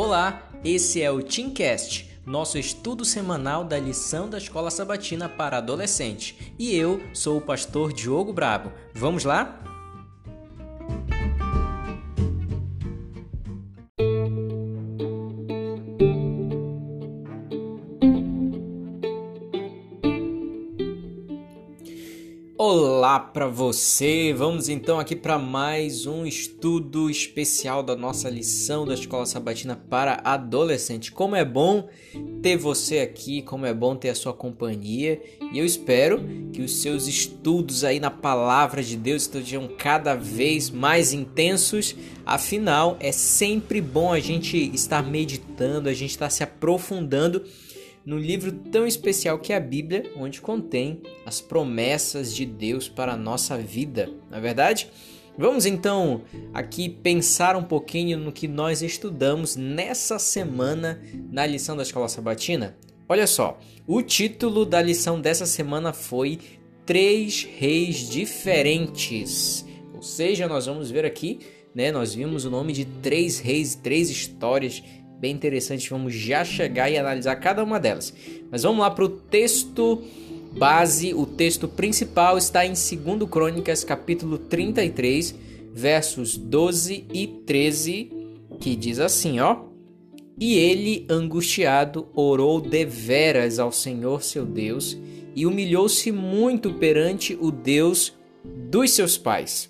Olá, esse é o Teamcast, nosso estudo semanal da lição da Escola Sabatina para adolescente. E eu sou o pastor Diogo Brabo. Vamos lá? Olá para você! Vamos então aqui para mais um estudo especial da nossa lição da Escola Sabatina para adolescente. Como é bom ter você aqui, como é bom ter a sua companhia, e eu espero que os seus estudos aí na palavra de Deus estejam cada vez mais intensos. Afinal, é sempre bom a gente estar meditando, a gente estar se aprofundando no livro tão especial que é a Bíblia, onde contém as promessas de Deus para a nossa vida, na é verdade? Vamos então aqui pensar um pouquinho no que nós estudamos nessa semana na lição da Escola Sabatina. Olha só, o título da lição dessa semana foi Três Reis Diferentes. Ou seja, nós vamos ver aqui, né? Nós vimos o nome de três reis, três histórias bem interessante. Vamos já chegar e analisar cada uma delas. Mas vamos lá para o texto base. O texto principal está em 2 Crônicas, capítulo 33, versos 12 e 13, que diz assim, ó. E ele, angustiado, orou deveras ao Senhor seu Deus e humilhou-se muito perante o Deus dos seus pais.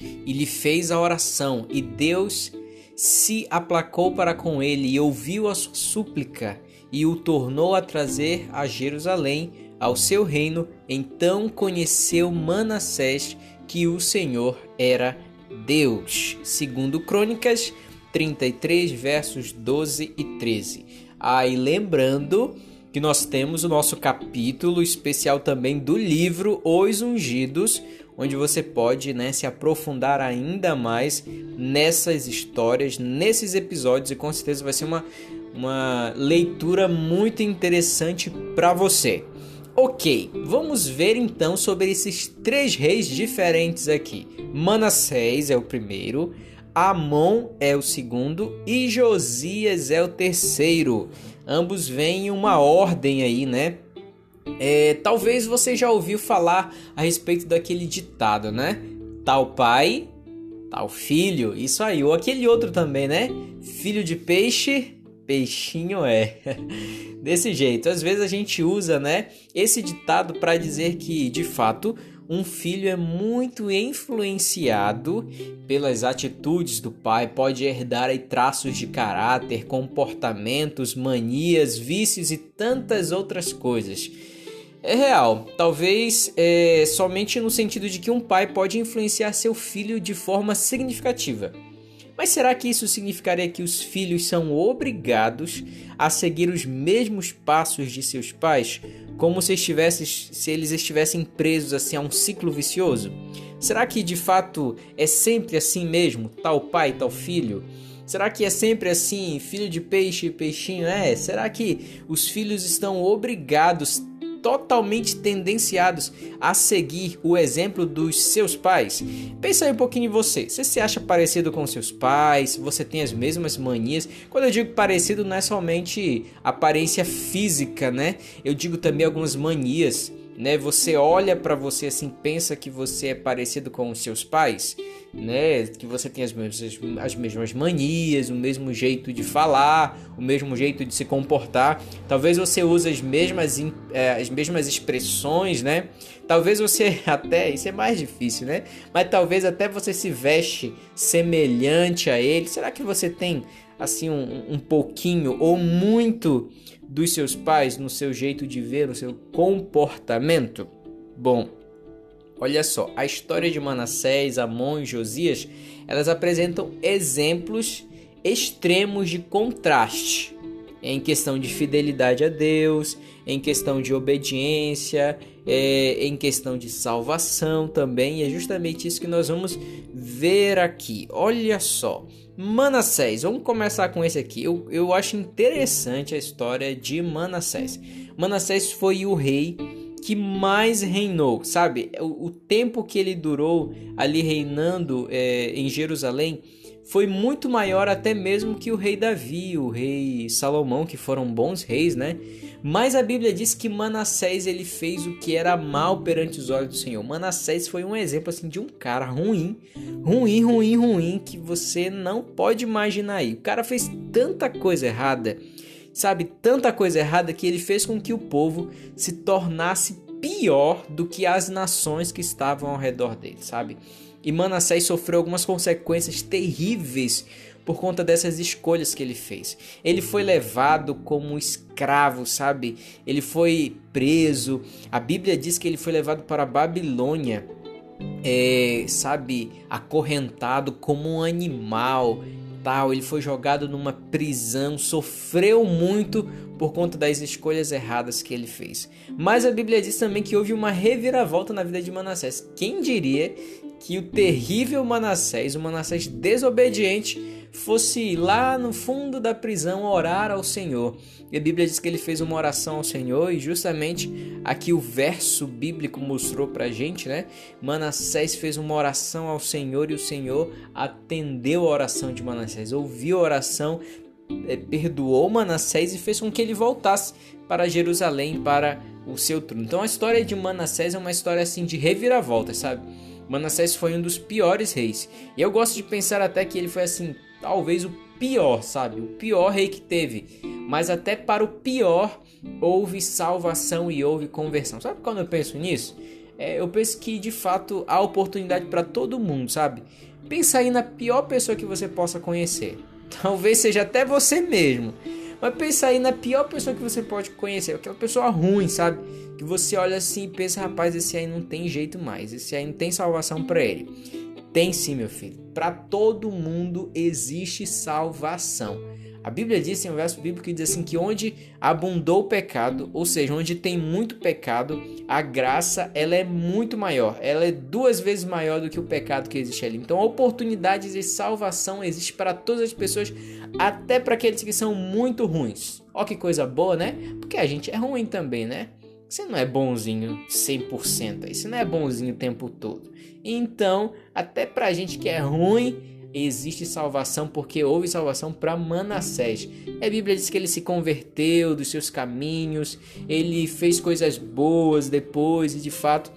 E lhe fez a oração, e Deus se aplacou para com ele e ouviu a sua súplica e o tornou a trazer a Jerusalém ao seu reino. Então conheceu Manassés que o Senhor era Deus. Segundo Crônicas 33 versos 12 e 13. Aí lembrando que nós temos o nosso capítulo especial também do livro Os Ungidos, onde você pode né, se aprofundar ainda mais nessas histórias, nesses episódios, e com certeza vai ser uma, uma leitura muito interessante para você. Ok, vamos ver então sobre esses três reis diferentes aqui. Manassés é o primeiro, Amon é o segundo e Josias é o terceiro. Ambos vêm em uma ordem aí, né? É, talvez você já ouviu falar a respeito daquele ditado, né? Tal pai, tal filho. Isso aí. Ou aquele outro também, né? Filho de peixe, peixinho é. Desse jeito. Às vezes a gente usa, né? Esse ditado para dizer que, de fato, um filho é muito influenciado pelas atitudes do pai, pode herdar aí traços de caráter, comportamentos, manias, vícios e tantas outras coisas. É real, talvez é, somente no sentido de que um pai pode influenciar seu filho de forma significativa. Mas será que isso significaria que os filhos são obrigados a seguir os mesmos passos de seus pais, como se, se eles estivessem presos assim a um ciclo vicioso? Será que de fato é sempre assim mesmo, tal pai, tal filho? Será que é sempre assim, filho de peixe, peixinho é? Será que os filhos estão obrigados totalmente tendenciados a seguir o exemplo dos seus pais? Pensa aí um pouquinho em você. Você se acha parecido com seus pais? Você tem as mesmas manias? Quando eu digo parecido, não é somente aparência física, né? Eu digo também algumas manias né? Você olha para você assim, pensa que você é parecido com os seus pais, né? Que você tem as mesmas, as mesmas manias, o mesmo jeito de falar, o mesmo jeito de se comportar. Talvez você use as mesmas, é, as mesmas expressões, né? Talvez você até, isso é mais difícil, né? Mas talvez até você se veste semelhante a ele. Será que você tem assim um, um pouquinho ou muito dos seus pais no seu jeito de ver, no seu comportamento? Bom, olha só, a história de Manassés, Amon e Josias, elas apresentam exemplos extremos de contraste em questão de fidelidade a Deus, em questão de obediência, é, em questão de salvação também. É justamente isso que nós vamos ver aqui. Olha só, Manassés, vamos começar com esse aqui. Eu, eu acho interessante a história de Manassés. Manassés foi o rei que mais reinou, sabe? O, o tempo que ele durou ali reinando é, em Jerusalém foi muito maior até mesmo que o rei Davi, o rei Salomão, que foram bons reis, né? Mas a Bíblia diz que Manassés ele fez o que era mal perante os olhos do Senhor. Manassés foi um exemplo assim de um cara ruim, ruim, ruim, ruim que você não pode imaginar aí. O cara fez tanta coisa errada, sabe, tanta coisa errada que ele fez com que o povo se tornasse pior do que as nações que estavam ao redor dele, sabe? E Manassés sofreu algumas consequências terríveis por conta dessas escolhas que ele fez. Ele foi levado como escravo, sabe? Ele foi preso. A Bíblia diz que ele foi levado para a Babilônia, é, sabe, acorrentado como um animal. Ele foi jogado numa prisão, sofreu muito por conta das escolhas erradas que ele fez. Mas a Bíblia diz também que houve uma reviravolta na vida de Manassés. Quem diria que o terrível Manassés, o Manassés desobediente, fosse lá no fundo da prisão orar ao Senhor. E a Bíblia diz que ele fez uma oração ao Senhor e justamente aqui o verso bíblico mostrou pra gente, né? Manassés fez uma oração ao Senhor e o Senhor atendeu a oração de Manassés, ouviu a oração, é, perdoou Manassés e fez com que ele voltasse para Jerusalém, para o seu trono. Então a história de Manassés é uma história assim de reviravolta, sabe? Manassés foi um dos piores reis. E eu gosto de pensar até que ele foi assim, talvez o pior, sabe? O pior rei que teve. Mas até para o pior houve salvação e houve conversão. Sabe quando eu penso nisso? É, eu penso que de fato há oportunidade para todo mundo, sabe? Pensa aí na pior pessoa que você possa conhecer. Talvez seja até você mesmo. Mas pensa aí na pior pessoa que você pode conhecer, aquela pessoa ruim, sabe? Que você olha assim e pensa, rapaz, esse aí não tem jeito mais, esse aí não tem salvação para ele. Tem sim, meu filho. Para todo mundo existe salvação. A Bíblia diz, tem um verso bíblico que diz assim que onde abundou o pecado, ou seja, onde tem muito pecado, a graça ela é muito maior. Ela é duas vezes maior do que o pecado que existe ali. Então, a oportunidade de salvação existe para todas as pessoas, até para aqueles que são muito ruins. Ó que coisa boa, né? Porque a gente é ruim também, né? Você não é bonzinho 100%, aí você não é bonzinho o tempo todo. Então, até pra gente que é ruim, existe salvação porque houve salvação para Manassés. A Bíblia diz que ele se converteu dos seus caminhos, ele fez coisas boas depois e de fato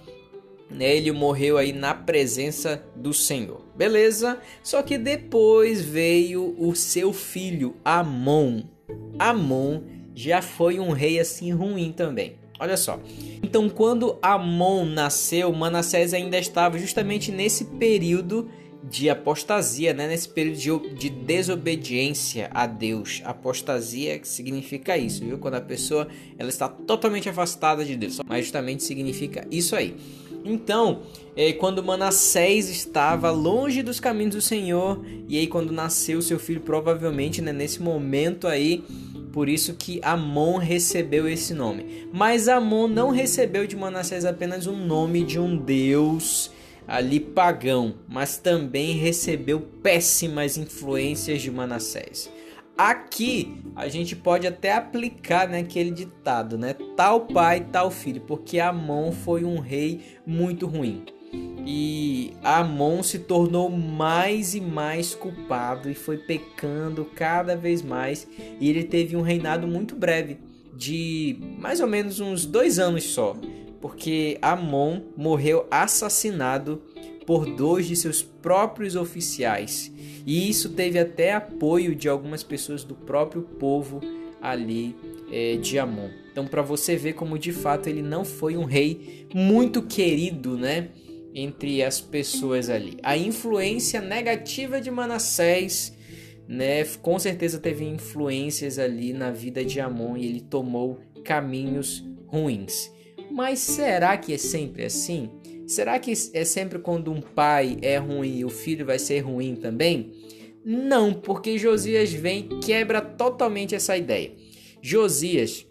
né, ele morreu aí na presença do Senhor. Beleza? Só que depois veio o seu filho Amon. Amon já foi um rei assim ruim também. Olha só. Então, quando Amon nasceu, Manassés ainda estava justamente nesse período de apostasia, né? nesse período de, de, desobediência a Deus. Apostasia significa isso, viu? Quando a pessoa ela está totalmente afastada de Deus. Mas justamente significa isso aí. Então, é, quando Manassés estava longe dos caminhos do Senhor, e aí quando nasceu seu filho, provavelmente né, nesse momento aí, por isso que Amon recebeu esse nome. Mas Amon não recebeu de Manassés apenas um nome de um deus ali pagão, mas também recebeu péssimas influências de Manassés. Aqui a gente pode até aplicar né, aquele ditado, né? Tal pai, tal filho, porque Amon foi um rei muito ruim. E Amon se tornou mais e mais culpado e foi pecando cada vez mais. E ele teve um reinado muito breve, de mais ou menos uns dois anos só, porque Amon morreu assassinado por dois de seus próprios oficiais. E isso teve até apoio de algumas pessoas do próprio povo ali é, de Amon. Então, para você ver como de fato ele não foi um rei muito querido, né? Entre as pessoas ali. A influência negativa de Manassés, né, com certeza teve influências ali na vida de Amon e ele tomou caminhos ruins. Mas será que é sempre assim? Será que é sempre quando um pai é ruim e o filho vai ser ruim também? Não, porque Josias vem e quebra totalmente essa ideia. Josias,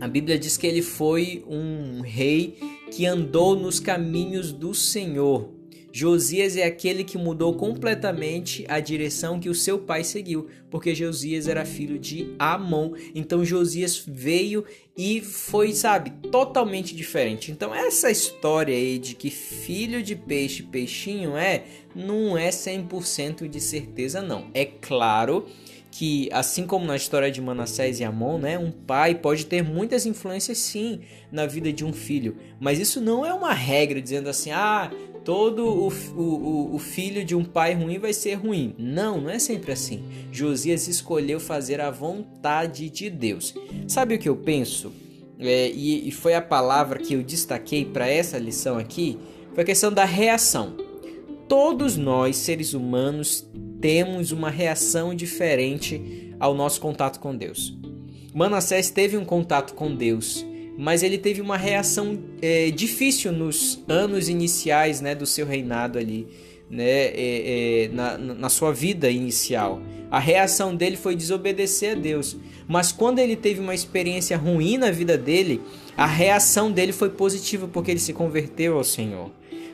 a Bíblia diz que ele foi um rei que andou nos caminhos do Senhor. Josias é aquele que mudou completamente a direção que o seu pai seguiu, porque Josias era filho de Amon. Então Josias veio e foi, sabe, totalmente diferente. Então essa história aí de que filho de peixe, peixinho é, não é 100% de certeza não. É claro que, assim como na história de Manassés e Amon, né, um pai pode ter muitas influências sim na vida de um filho, mas isso não é uma regra dizendo assim, ah, todo o, o, o filho de um pai ruim vai ser ruim. Não, não é sempre assim. Josias escolheu fazer a vontade de Deus. Sabe o que eu penso? É, e, e foi a palavra que eu destaquei para essa lição aqui, foi a questão da reação. Todos nós, seres humanos, temos uma reação diferente ao nosso contato com Deus. Manassés teve um contato com Deus, mas ele teve uma reação é, difícil nos anos iniciais né, do seu reinado ali, né, é, é, na, na sua vida inicial. A reação dele foi desobedecer a Deus. Mas quando ele teve uma experiência ruim na vida dele, a reação dele foi positiva porque ele se converteu ao Senhor.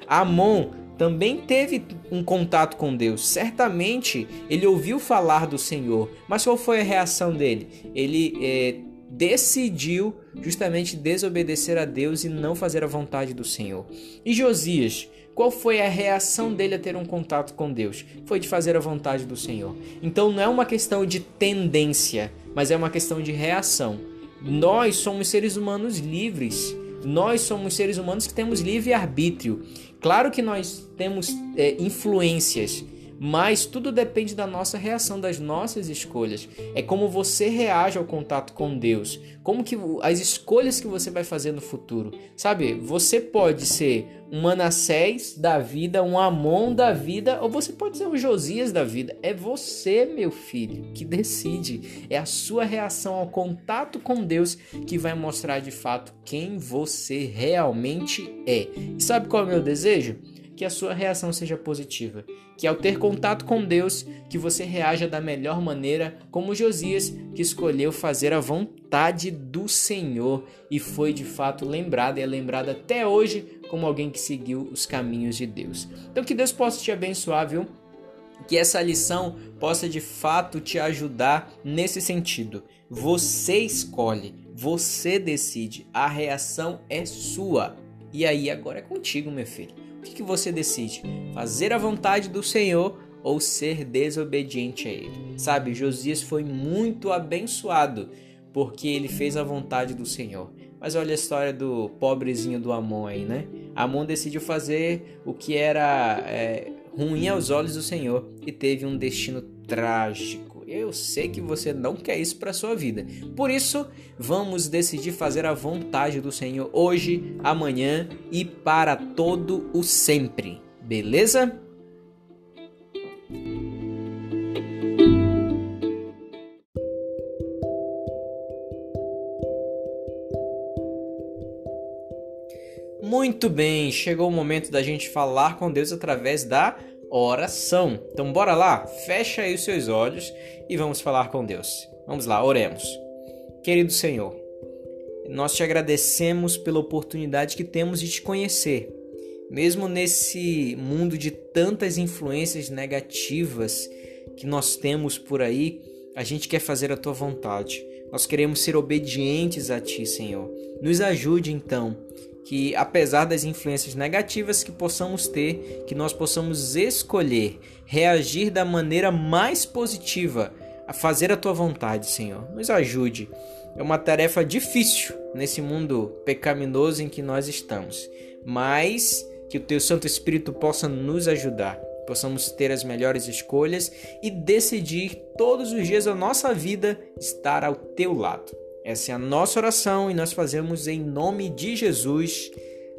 Amon também teve um contato com Deus. Certamente ele ouviu falar do Senhor, mas qual foi a reação dele? Ele é, decidiu justamente desobedecer a Deus e não fazer a vontade do Senhor. E Josias, qual foi a reação dele a ter um contato com Deus? Foi de fazer a vontade do Senhor. Então não é uma questão de tendência, mas é uma questão de reação. Nós somos seres humanos livres. Nós somos seres humanos que temos livre arbítrio. Claro que nós temos é, influências, mas tudo depende da nossa reação, das nossas escolhas. É como você reage ao contato com Deus, como que as escolhas que você vai fazer no futuro. Sabe, você pode ser um Manassés da vida, um Amon da vida, ou você pode ser um Josias da vida. É você, meu filho, que decide. É a sua reação ao contato com Deus que vai mostrar de fato quem você realmente é. E sabe qual é o meu desejo? Que a sua reação seja positiva, que ao ter contato com Deus, que você reaja da melhor maneira, como Josias, que escolheu fazer a vontade do Senhor e foi de fato lembrado e é lembrado até hoje como alguém que seguiu os caminhos de Deus. Então que Deus possa te abençoar, viu? Que essa lição possa de fato te ajudar nesse sentido. Você escolhe, você decide, a reação é sua. E aí agora é contigo, meu filho que, que você decide? Fazer a vontade do Senhor ou ser desobediente a ele? Sabe, Josias foi muito abençoado porque ele fez a vontade do Senhor. Mas olha a história do pobrezinho do Amon aí, né? Amon decidiu fazer o que era é, ruim aos olhos do Senhor e teve um destino trágico. Eu sei que você não quer isso para sua vida. Por isso, vamos decidir fazer a vontade do Senhor hoje, amanhã e para todo o sempre. Beleza? Muito bem, chegou o momento da gente falar com Deus através da oração. Então bora lá, fecha aí os seus olhos e vamos falar com Deus. Vamos lá, oremos. Querido Senhor, nós te agradecemos pela oportunidade que temos de te conhecer. Mesmo nesse mundo de tantas influências negativas que nós temos por aí, a gente quer fazer a tua vontade. Nós queremos ser obedientes a ti, Senhor. Nos ajude então que apesar das influências negativas que possamos ter, que nós possamos escolher reagir da maneira mais positiva a fazer a tua vontade, Senhor. Nos ajude. É uma tarefa difícil nesse mundo pecaminoso em que nós estamos, mas que o teu Santo Espírito possa nos ajudar, possamos ter as melhores escolhas e decidir todos os dias da nossa vida estar ao teu lado. Essa é a nossa oração e nós fazemos em nome de Jesus.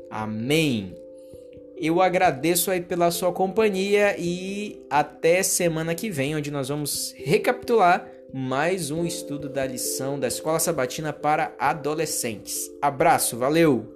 Amém. Eu agradeço aí pela sua companhia e até semana que vem, onde nós vamos recapitular mais um estudo da lição da Escola Sabatina para adolescentes. Abraço, valeu!